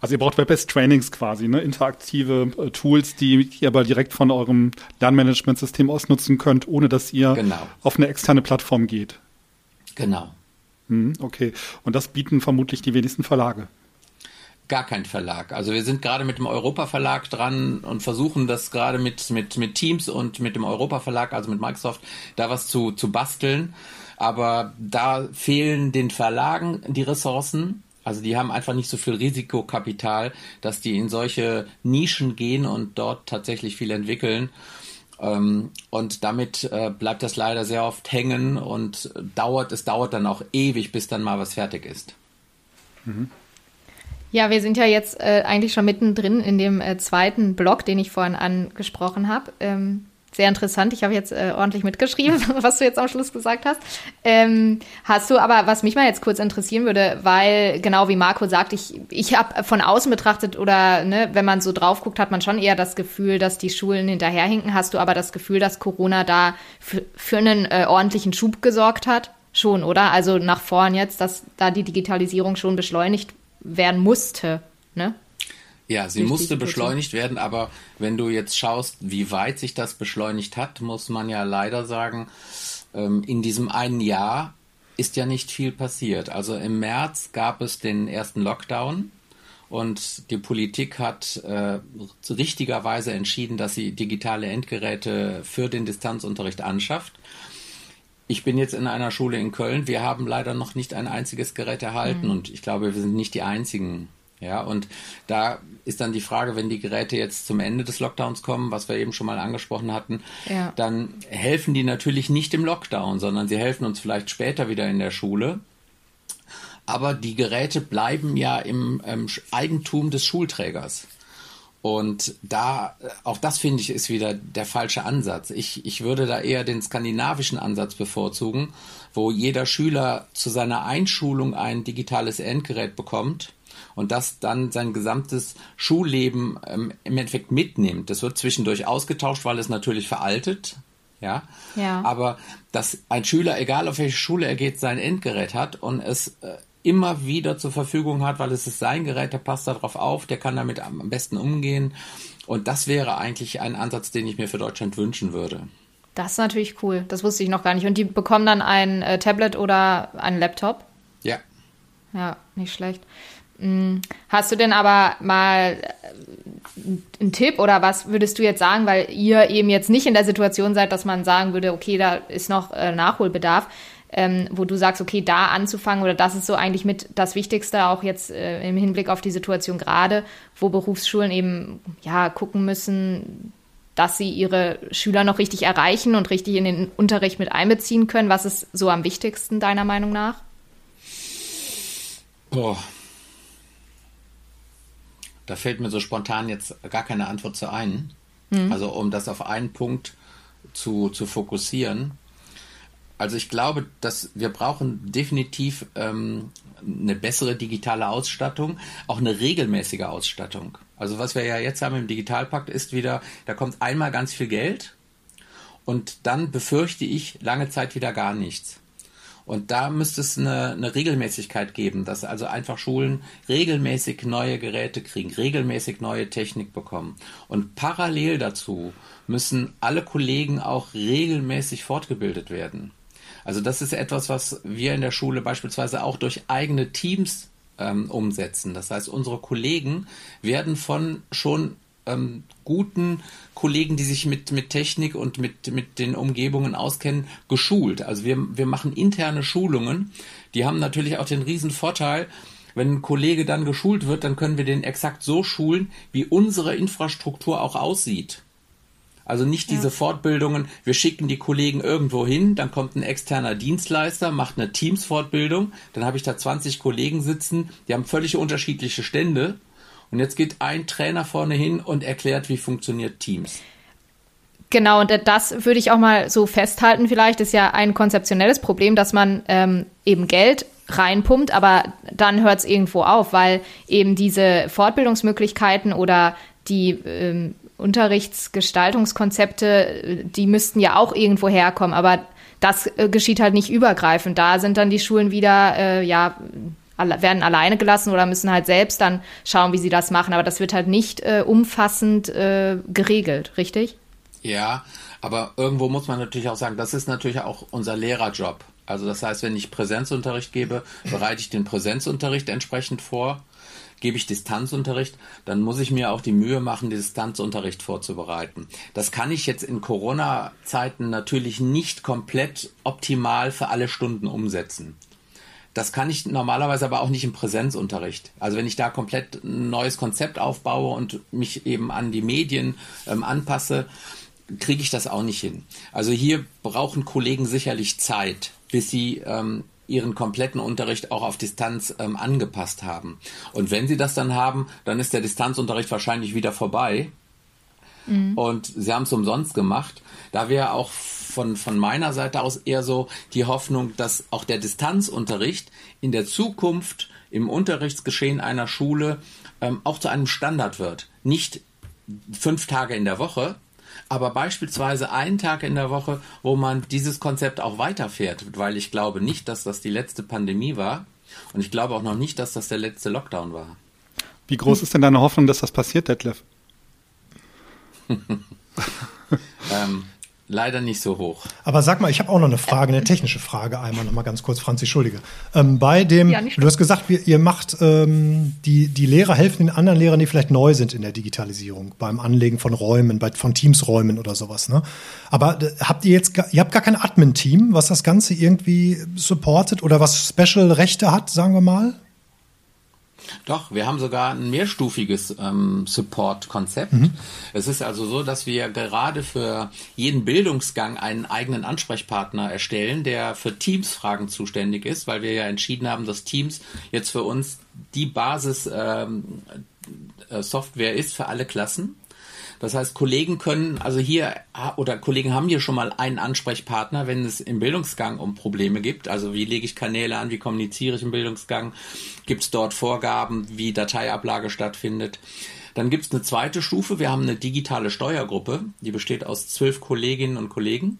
Also ihr braucht Web-based Trainings quasi, ne? interaktive äh, Tools, die ihr aber direkt von eurem Lernmanagementsystem aus nutzen könnt, ohne dass ihr genau. auf eine externe Plattform geht.
Genau.
Hm, okay. Und das bieten vermutlich die wenigsten Verlage.
Gar kein Verlag. Also wir sind gerade mit dem Europa Verlag dran und versuchen das gerade mit, mit, mit Teams und mit dem Europa Verlag, also mit Microsoft, da was zu, zu basteln. Aber da fehlen den Verlagen die Ressourcen. Also die haben einfach nicht so viel Risikokapital, dass die in solche Nischen gehen und dort tatsächlich viel entwickeln. Ähm, und damit äh, bleibt das leider sehr oft hängen und dauert, es dauert dann auch ewig, bis dann mal was fertig ist.
Mhm. Ja, wir sind ja jetzt äh, eigentlich schon mittendrin in dem äh, zweiten Blog, den ich vorhin angesprochen habe. Ähm, sehr interessant. Ich habe jetzt äh, ordentlich mitgeschrieben, was du jetzt am Schluss gesagt hast. Ähm, hast du aber, was mich mal jetzt kurz interessieren würde, weil genau wie Marco sagt, ich, ich habe von außen betrachtet oder ne, wenn man so drauf guckt, hat man schon eher das Gefühl, dass die Schulen hinterherhinken. Hast du aber das Gefühl, dass Corona da für einen äh, ordentlichen Schub gesorgt hat? Schon, oder? Also nach vorn jetzt, dass da die Digitalisierung schon beschleunigt werden musste, ne?
Ja, sie musste beschleunigt werden, aber wenn du jetzt schaust, wie weit sich das beschleunigt hat, muss man ja leider sagen, ähm, in diesem einen Jahr ist ja nicht viel passiert. Also im März gab es den ersten Lockdown und die Politik hat äh, richtigerweise entschieden, dass sie digitale Endgeräte für den Distanzunterricht anschafft. Ich bin jetzt in einer Schule in Köln. Wir haben leider noch nicht ein einziges Gerät erhalten mhm. und ich glaube, wir sind nicht die einzigen. Ja, und da ist dann die Frage, wenn die Geräte jetzt zum Ende des Lockdowns kommen, was wir eben schon mal angesprochen hatten, ja. dann helfen die natürlich nicht im Lockdown, sondern sie helfen uns vielleicht später wieder in der Schule. Aber die Geräte bleiben ja im ähm, Eigentum des Schulträgers. Und da, auch das finde ich, ist wieder der falsche Ansatz. Ich, ich würde da eher den skandinavischen Ansatz bevorzugen, wo jeder Schüler zu seiner Einschulung ein digitales Endgerät bekommt und das dann sein gesamtes Schulleben ähm, im Endeffekt mitnimmt. Das wird zwischendurch ausgetauscht, weil es natürlich veraltet. Ja? ja. Aber dass ein Schüler, egal auf welche Schule er geht, sein Endgerät hat und es äh, immer wieder zur Verfügung hat, weil es ist sein Gerät, der passt darauf auf, der kann damit am besten umgehen. Und das wäre eigentlich ein Ansatz, den ich mir für Deutschland wünschen würde.
Das ist natürlich cool. Das wusste ich noch gar nicht. Und die bekommen dann ein äh, Tablet oder einen Laptop?
Ja.
Ja, nicht schlecht. Hast du denn aber mal äh, einen Tipp oder was würdest du jetzt sagen, weil ihr eben jetzt nicht in der Situation seid, dass man sagen würde, okay, da ist noch äh, Nachholbedarf ähm, wo du sagst, okay, da anzufangen oder das ist so eigentlich mit das Wichtigste, auch jetzt äh, im Hinblick auf die Situation gerade, wo Berufsschulen eben ja gucken müssen, dass sie ihre Schüler noch richtig erreichen und richtig in den Unterricht mit einbeziehen können. Was ist so am wichtigsten deiner Meinung nach?
Boah. Da fällt mir so spontan jetzt gar keine Antwort zu ein. Hm. Also um das auf einen Punkt zu, zu fokussieren. Also ich glaube, dass wir brauchen definitiv ähm, eine bessere digitale Ausstattung, auch eine regelmäßige Ausstattung. Also was wir ja jetzt haben im Digitalpakt ist wieder, da kommt einmal ganz viel Geld und dann befürchte ich lange Zeit wieder gar nichts. Und da müsste es eine, eine Regelmäßigkeit geben, dass also einfach Schulen regelmäßig neue Geräte kriegen, regelmäßig neue Technik bekommen. Und parallel dazu müssen alle Kollegen auch regelmäßig fortgebildet werden. Also das ist etwas, was wir in der Schule beispielsweise auch durch eigene Teams ähm, umsetzen. Das heißt, unsere Kollegen werden von schon ähm, guten Kollegen, die sich mit, mit Technik und mit, mit den Umgebungen auskennen, geschult. Also wir, wir machen interne Schulungen. Die haben natürlich auch den riesen Vorteil, wenn ein Kollege dann geschult wird, dann können wir den exakt so schulen, wie unsere Infrastruktur auch aussieht. Also nicht diese ja. Fortbildungen, wir schicken die Kollegen irgendwo hin, dann kommt ein externer Dienstleister, macht eine Teams-Fortbildung, dann habe ich da 20 Kollegen sitzen, die haben völlig unterschiedliche Stände. Und jetzt geht ein Trainer vorne hin und erklärt, wie funktioniert Teams.
Genau, und das würde ich auch mal so festhalten, vielleicht ist ja ein konzeptionelles Problem, dass man ähm, eben Geld reinpumpt, aber dann hört es irgendwo auf, weil eben diese Fortbildungsmöglichkeiten oder die ähm, Unterrichtsgestaltungskonzepte, die müssten ja auch irgendwo herkommen, aber das äh, geschieht halt nicht übergreifend. Da sind dann die Schulen wieder, äh, ja, werden alleine gelassen oder müssen halt selbst dann schauen, wie sie das machen. Aber das wird halt nicht äh, umfassend äh, geregelt, richtig?
Ja, aber irgendwo muss man natürlich auch sagen, das ist natürlich auch unser Lehrerjob. Also das heißt, wenn ich Präsenzunterricht gebe, bereite ich den Präsenzunterricht entsprechend vor. Gebe ich Distanzunterricht, dann muss ich mir auch die Mühe machen, Distanzunterricht vorzubereiten. Das kann ich jetzt in Corona-Zeiten natürlich nicht komplett optimal für alle Stunden umsetzen. Das kann ich normalerweise aber auch nicht im Präsenzunterricht. Also wenn ich da komplett ein neues Konzept aufbaue und mich eben an die Medien ähm, anpasse, kriege ich das auch nicht hin. Also hier brauchen Kollegen sicherlich Zeit, bis sie ähm, ihren kompletten Unterricht auch auf Distanz ähm, angepasst haben. Und wenn sie das dann haben, dann ist der Distanzunterricht wahrscheinlich wieder vorbei. Mhm. Und sie haben es umsonst gemacht. Da wäre auch von, von meiner Seite aus eher so die Hoffnung, dass auch der Distanzunterricht in der Zukunft im Unterrichtsgeschehen einer Schule ähm, auch zu einem Standard wird. Nicht fünf Tage in der Woche, aber beispielsweise einen Tag in der Woche, wo man dieses Konzept auch weiterfährt, weil ich glaube nicht, dass das die letzte Pandemie war und ich glaube auch noch nicht, dass das der letzte Lockdown war.
Wie groß ist denn deine Hoffnung, dass das passiert, Detlef?
ähm, Leider nicht so hoch.
Aber sag mal, ich habe auch noch eine Frage, eine technische Frage einmal noch mal ganz kurz, Franzi, Entschuldige. Ähm, bei dem, ja, du hast gesagt, wir, ihr macht ähm, die die Lehrer helfen den anderen Lehrern, die vielleicht neu sind in der Digitalisierung, beim Anlegen von Räumen, bei, von Teamsräumen oder sowas. Ne? Aber äh, habt ihr jetzt, ihr habt gar kein Admin-Team, was das Ganze irgendwie supportet oder was Special-Rechte hat, sagen wir mal?
Doch, wir haben sogar ein mehrstufiges ähm, Support-Konzept. Mhm. Es ist also so, dass wir gerade für jeden Bildungsgang einen eigenen Ansprechpartner erstellen, der für Teams-Fragen zuständig ist, weil wir ja entschieden haben, dass Teams jetzt für uns die Basis ähm, äh, Software ist für alle Klassen. Das heißt, Kollegen können, also hier, oder Kollegen haben hier schon mal einen Ansprechpartner, wenn es im Bildungsgang um Probleme gibt. Also wie lege ich Kanäle an, wie kommuniziere ich im Bildungsgang, gibt es dort Vorgaben, wie Dateiablage stattfindet. Dann gibt es eine zweite Stufe, wir haben eine digitale Steuergruppe, die besteht aus zwölf Kolleginnen und Kollegen,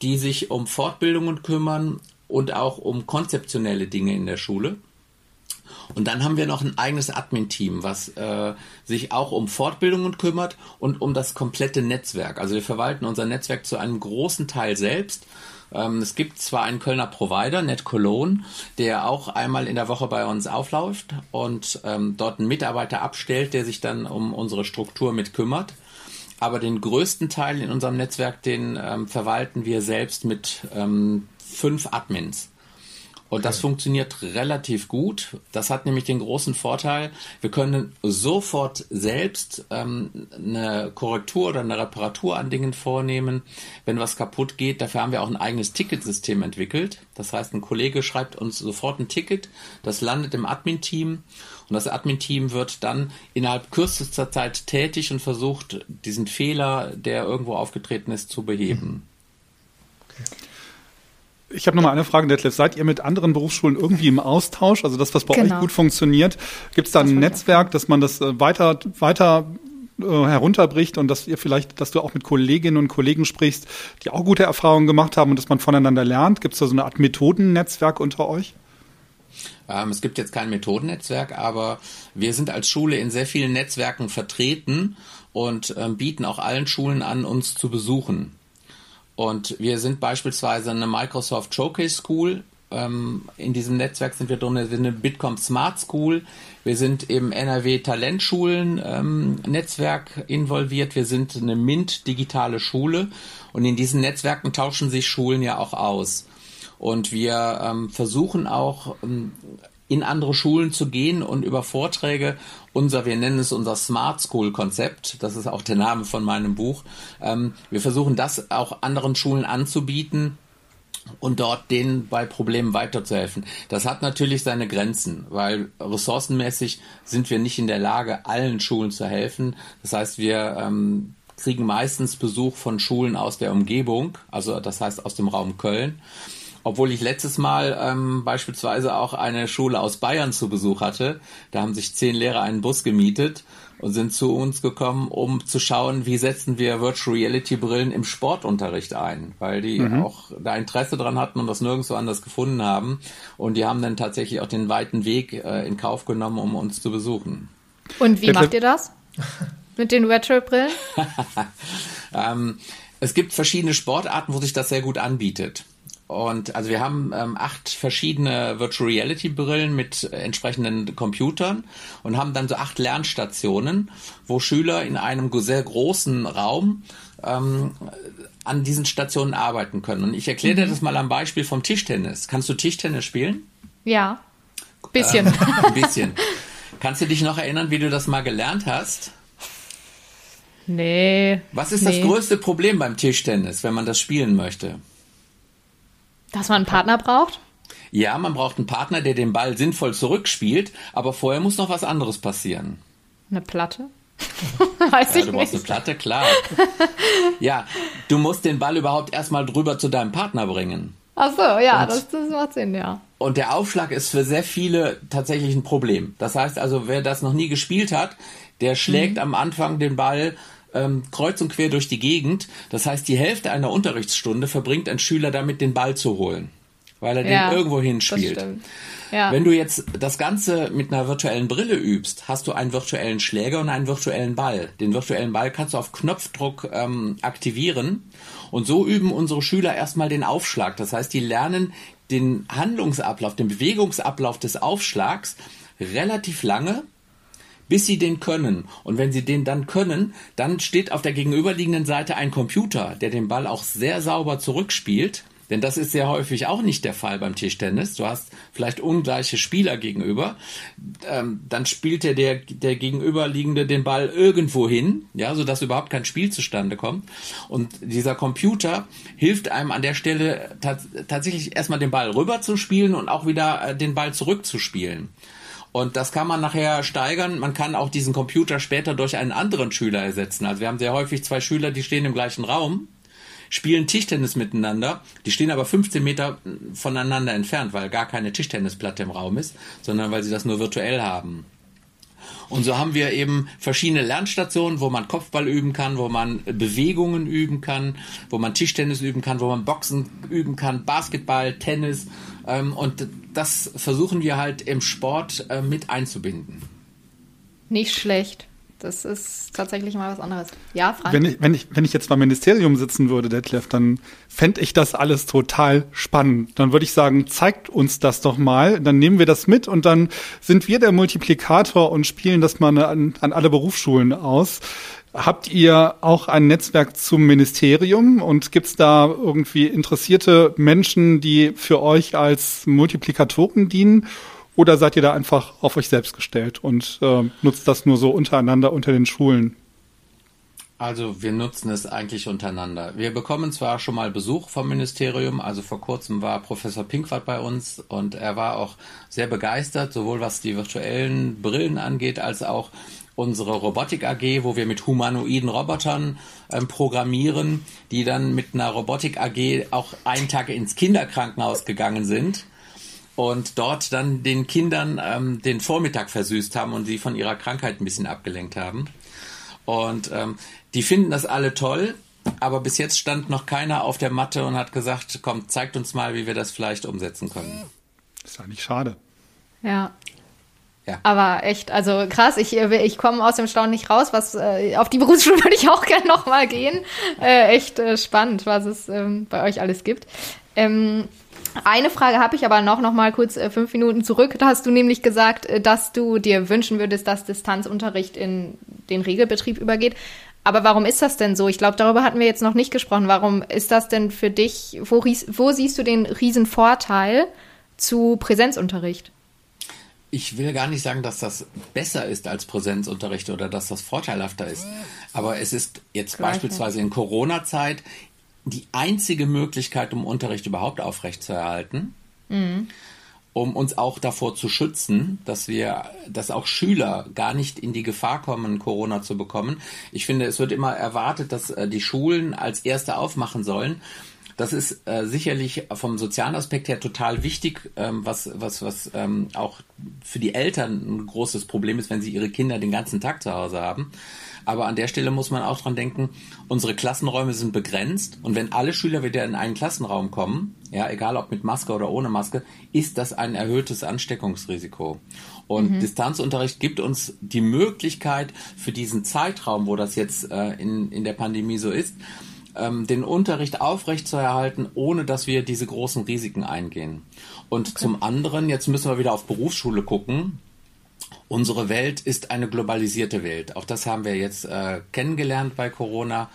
die sich um Fortbildungen kümmern und auch um konzeptionelle Dinge in der Schule. Und dann haben wir noch ein eigenes Admin-Team, was äh, sich auch um Fortbildungen kümmert und um das komplette Netzwerk. Also wir verwalten unser Netzwerk zu einem großen Teil selbst. Ähm, es gibt zwar einen Kölner Provider, Net Cologne, der auch einmal in der Woche bei uns aufläuft und ähm, dort einen Mitarbeiter abstellt, der sich dann um unsere Struktur mit kümmert. Aber den größten Teil in unserem Netzwerk, den ähm, verwalten wir selbst mit ähm, fünf Admins. Und das funktioniert relativ gut. Das hat nämlich den großen Vorteil, wir können sofort selbst ähm, eine Korrektur oder eine Reparatur an Dingen vornehmen, wenn was kaputt geht. Dafür haben wir auch ein eigenes Ticketsystem entwickelt. Das heißt, ein Kollege schreibt uns sofort ein Ticket, das landet im Admin-Team und das Admin-Team wird dann innerhalb kürzester Zeit tätig und versucht, diesen Fehler, der irgendwo aufgetreten ist, zu beheben.
Okay. Ich habe noch mal eine Frage, Detlef. Seid ihr mit anderen Berufsschulen irgendwie im Austausch? Also das, was bei genau. euch gut funktioniert, gibt es da ein Netzwerk, dass man das äh, weiter, weiter äh, herunterbricht und dass ihr vielleicht, dass du auch mit Kolleginnen und Kollegen sprichst, die auch gute Erfahrungen gemacht haben und dass man voneinander lernt? Gibt es da so eine Art Methodennetzwerk unter euch?
Ähm, es gibt jetzt kein Methodennetzwerk, aber wir sind als Schule in sehr vielen Netzwerken vertreten und ähm, bieten auch allen Schulen an, uns zu besuchen. Und wir sind beispielsweise eine Microsoft Showcase School. Ähm, in diesem Netzwerk sind wir drin, wir sind eine Bitkom Smart School. Wir sind im NRW Talentschulen ähm, Netzwerk involviert. Wir sind eine MINT digitale Schule. Und in diesen Netzwerken tauschen sich Schulen ja auch aus. Und wir ähm, versuchen auch in andere Schulen zu gehen und über Vorträge unser, wir nennen es unser Smart School Konzept, das ist auch der Name von meinem Buch. Ähm, wir versuchen das auch anderen Schulen anzubieten und dort denen bei Problemen weiterzuhelfen. Das hat natürlich seine Grenzen, weil ressourcenmäßig sind wir nicht in der Lage, allen Schulen zu helfen. Das heißt, wir ähm, kriegen meistens Besuch von Schulen aus der Umgebung, also das heißt aus dem Raum Köln. Obwohl ich letztes Mal ähm, beispielsweise auch eine Schule aus Bayern zu Besuch hatte. Da haben sich zehn Lehrer einen Bus gemietet und sind zu uns gekommen, um zu schauen, wie setzen wir Virtual Reality Brillen im Sportunterricht ein, weil die mhm. auch da Interesse dran hatten und das nirgendwo anders gefunden haben. Und die haben dann tatsächlich auch den weiten Weg äh, in Kauf genommen, um uns zu besuchen.
Und wie macht ihr das? Mit den Virtual Brillen?
ähm, es gibt verschiedene Sportarten, wo sich das sehr gut anbietet. Und also wir haben ähm, acht verschiedene Virtual Reality Brillen mit äh, entsprechenden Computern und haben dann so acht Lernstationen, wo Schüler in einem sehr großen Raum ähm, an diesen Stationen arbeiten können. Und ich erkläre dir mhm. das mal am Beispiel vom Tischtennis. Kannst du Tischtennis spielen?
Ja. Bisschen.
Äh, ein bisschen. Kannst du dich noch erinnern, wie du das mal gelernt hast?
Nee.
Was ist
nee.
das größte Problem beim Tischtennis, wenn man das spielen möchte?
Dass man einen Partner braucht?
Ja, man braucht einen Partner, der den Ball sinnvoll zurückspielt, aber vorher muss noch was anderes passieren.
Eine Platte?
Weiß ja, ich du brauchst eine Platte, klar. ja, du musst den Ball überhaupt erstmal drüber zu deinem Partner bringen.
Ach so, ja, das, das macht Sinn, ja.
Und der Aufschlag ist für sehr viele tatsächlich ein Problem. Das heißt also, wer das noch nie gespielt hat, der schlägt mhm. am Anfang den Ball ähm, kreuz und quer durch die Gegend. Das heißt, die Hälfte einer Unterrichtsstunde verbringt ein Schüler damit, den Ball zu holen, weil er ja, den irgendwo hinspielt. Ja. Wenn du jetzt das Ganze mit einer virtuellen Brille übst, hast du einen virtuellen Schläger und einen virtuellen Ball. Den virtuellen Ball kannst du auf Knopfdruck ähm, aktivieren. Und so üben unsere Schüler erstmal den Aufschlag. Das heißt, die lernen den Handlungsablauf, den Bewegungsablauf des Aufschlags relativ lange bis sie den können. Und wenn sie den dann können, dann steht auf der gegenüberliegenden Seite ein Computer, der den Ball auch sehr sauber zurückspielt. Denn das ist sehr häufig auch nicht der Fall beim Tischtennis. Du hast vielleicht ungleiche Spieler gegenüber. Ähm, dann spielt der, der, der gegenüberliegende den Ball irgendwo hin, ja, sodass überhaupt kein Spiel zustande kommt. Und dieser Computer hilft einem an der Stelle tatsächlich erstmal den Ball rüber zu spielen und auch wieder äh, den Ball zurückzuspielen. Und das kann man nachher steigern. Man kann auch diesen Computer später durch einen anderen Schüler ersetzen. Also wir haben sehr häufig zwei Schüler, die stehen im gleichen Raum, spielen Tischtennis miteinander. Die stehen aber 15 Meter voneinander entfernt, weil gar keine Tischtennisplatte im Raum ist, sondern weil sie das nur virtuell haben. Und so haben wir eben verschiedene Lernstationen, wo man Kopfball üben kann, wo man Bewegungen üben kann, wo man Tischtennis üben kann, wo man Boxen üben kann, Basketball, Tennis. Ähm, und das versuchen wir halt im Sport äh, mit einzubinden.
Nicht schlecht. Das ist tatsächlich mal was anderes. Ja, Frank?
Wenn ich, wenn ich, wenn ich jetzt beim Ministerium sitzen würde, Detlef, dann fände ich das alles total spannend. Dann würde ich sagen, zeigt uns das doch mal. Dann nehmen wir das mit und dann sind wir der Multiplikator und spielen das mal an, an alle Berufsschulen aus. Habt ihr auch ein Netzwerk zum Ministerium und gibt es da irgendwie interessierte Menschen, die für euch als Multiplikatoren dienen? Oder seid ihr da einfach auf euch selbst gestellt und äh, nutzt das nur so untereinander unter den Schulen?
Also wir nutzen es eigentlich untereinander. Wir bekommen zwar schon mal Besuch vom Ministerium, also vor kurzem war Professor Pinkwart bei uns und er war auch sehr begeistert, sowohl was die virtuellen Brillen angeht, als auch unsere Robotik AG, wo wir mit humanoiden Robotern ähm, programmieren, die dann mit einer Robotik AG auch einen Tag ins Kinderkrankenhaus gegangen sind und dort dann den Kindern ähm, den Vormittag versüßt haben und sie von ihrer Krankheit ein bisschen abgelenkt haben. Und ähm, die finden das alle toll, aber bis jetzt stand noch keiner auf der Matte und hat gesagt, komm, zeigt uns mal, wie wir das vielleicht umsetzen können.
Das ist eigentlich schade.
Ja. Ja. Aber echt, also krass, ich, ich komme aus dem Staunen nicht raus. Was äh, auf die Berufsschule würde ich auch gerne nochmal gehen. Äh, echt äh, spannend, was es ähm, bei euch alles gibt. Ähm, eine Frage habe ich aber noch, noch mal kurz äh, fünf Minuten zurück. Da hast du nämlich gesagt, äh, dass du dir wünschen würdest, dass Distanzunterricht in den Regelbetrieb übergeht. Aber warum ist das denn so? Ich glaube, darüber hatten wir jetzt noch nicht gesprochen. Warum ist das denn für dich, wo, wo siehst du den riesen Vorteil zu Präsenzunterricht?
Ich will gar nicht sagen, dass das besser ist als Präsenzunterricht oder dass das vorteilhafter ist. Aber es ist jetzt Gleiche. beispielsweise in Corona-Zeit die einzige Möglichkeit, um Unterricht überhaupt aufrechtzuerhalten, mhm. um uns auch davor zu schützen, dass wir, dass auch Schüler gar nicht in die Gefahr kommen, Corona zu bekommen. Ich finde, es wird immer erwartet, dass äh, die Schulen als erste aufmachen sollen. Das ist äh, sicherlich vom sozialen Aspekt her total wichtig, ähm, was, was, was ähm, auch für die Eltern ein großes Problem ist, wenn sie ihre Kinder den ganzen Tag zu Hause haben. Aber an der Stelle muss man auch dran denken, unsere Klassenräume sind begrenzt und wenn alle Schüler wieder in einen Klassenraum kommen, ja, egal ob mit Maske oder ohne Maske, ist das ein erhöhtes Ansteckungsrisiko. Und mhm. Distanzunterricht gibt uns die Möglichkeit für diesen Zeitraum, wo das jetzt äh, in, in der Pandemie so ist, ähm, den Unterricht aufrechtzuerhalten, ohne dass wir diese großen Risiken eingehen. Und okay. zum anderen, jetzt müssen wir wieder auf Berufsschule gucken. Unsere Welt ist eine globalisierte Welt. Auch das haben wir jetzt äh, kennengelernt bei Corona.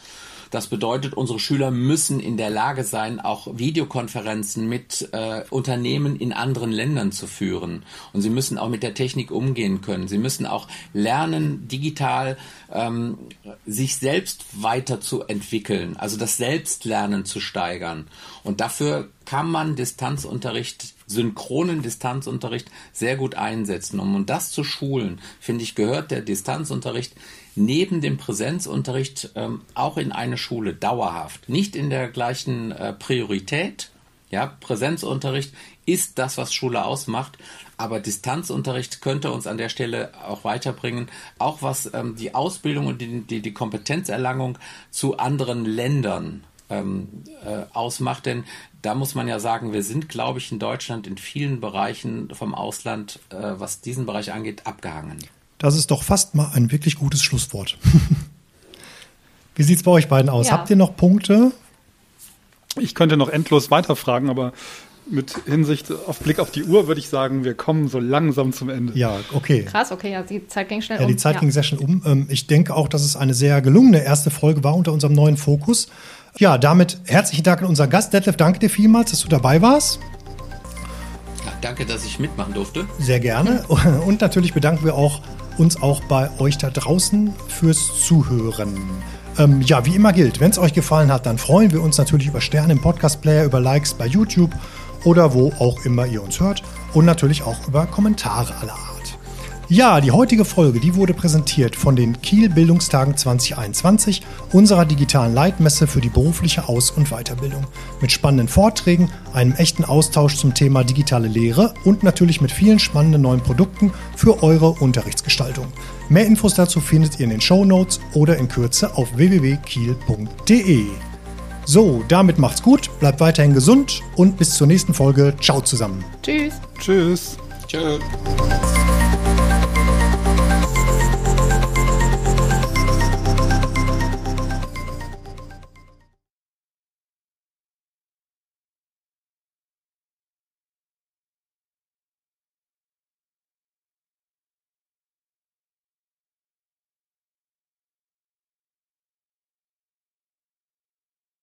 Das bedeutet, unsere Schüler müssen in der Lage sein, auch Videokonferenzen mit äh, Unternehmen in anderen Ländern zu führen. Und sie müssen auch mit der Technik umgehen können. Sie müssen auch lernen, digital ähm, sich selbst weiterzuentwickeln, also das Selbstlernen zu steigern. Und dafür kann man Distanzunterricht, synchronen Distanzunterricht sehr gut einsetzen. Um, das zu schulen, finde ich, gehört der Distanzunterricht neben dem Präsenzunterricht ähm, auch in eine Schule dauerhaft. Nicht in der gleichen äh, Priorität. Ja, Präsenzunterricht ist das, was Schule ausmacht. Aber Distanzunterricht könnte uns an der Stelle auch weiterbringen, auch was ähm, die Ausbildung und die, die, die Kompetenzerlangung zu anderen Ländern ähm, äh, ausmacht. Denn da muss man ja sagen, wir sind, glaube ich, in Deutschland in vielen Bereichen vom Ausland, äh, was diesen Bereich angeht, abgehangen.
Das ist doch fast mal ein wirklich gutes Schlusswort. Wie sieht es bei euch beiden aus? Ja. Habt ihr noch Punkte?
Ich könnte noch endlos weiterfragen, aber mit Hinsicht auf Blick auf die Uhr würde ich sagen, wir kommen so langsam zum Ende.
Ja, okay.
Krass, okay, ja, die Zeit ging schnell
ja, um. Ja, die Zeit ja. ging sehr schnell um. Ähm, ich denke auch, dass es eine sehr gelungene erste Folge war unter unserem neuen Fokus. Ja, damit herzlichen Dank an unseren Gast. Detlef, danke dir vielmals, dass du dabei warst.
Ja, danke, dass ich mitmachen durfte.
Sehr gerne. Und natürlich bedanken wir auch uns auch bei euch da draußen fürs Zuhören. Ähm, ja, wie immer gilt, wenn es euch gefallen hat, dann freuen wir uns natürlich über Sterne im Podcast-Player, über Likes bei YouTube oder wo auch immer ihr uns hört und natürlich auch über Kommentare aller Art. Ja, die heutige Folge, die wurde präsentiert von den Kiel Bildungstagen 2021, unserer digitalen Leitmesse für die berufliche Aus- und Weiterbildung. Mit spannenden Vorträgen, einem echten Austausch zum Thema digitale Lehre und natürlich mit vielen spannenden neuen Produkten für eure Unterrichtsgestaltung. Mehr Infos dazu findet ihr in den Show Notes oder in Kürze auf www.kiel.de. So, damit macht's gut, bleibt weiterhin gesund und bis zur nächsten Folge. Ciao zusammen.
Tschüss.
Tschüss.
Tschüss.